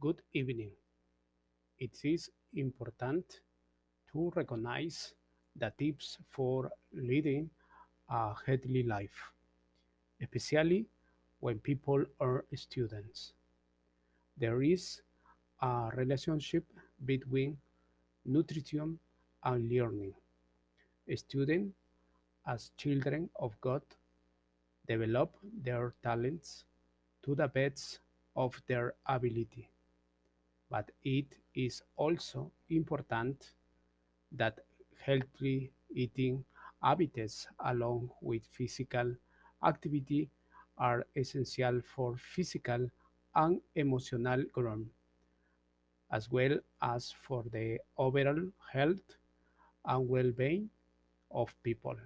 Good evening. It is important to recognize the tips for leading a healthy life, especially when people are students. There is a relationship between nutrition and learning. Students, as children of God, develop their talents to the best of their ability. But it is also important that healthy eating habits, along with physical activity, are essential for physical and emotional growth, as well as for the overall health and well being of people.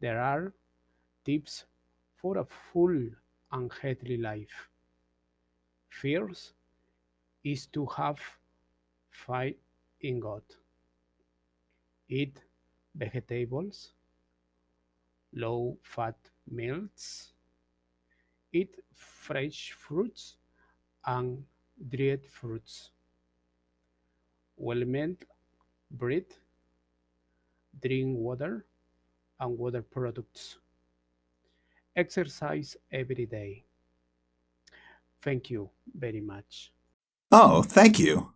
There are tips for a full and healthy life. First is to have faith in God. Eat vegetables, low fat meals, eat fresh fruits and dried fruits, well made bread, drink water and water products, exercise every day. Thank you very much. Oh, thank you.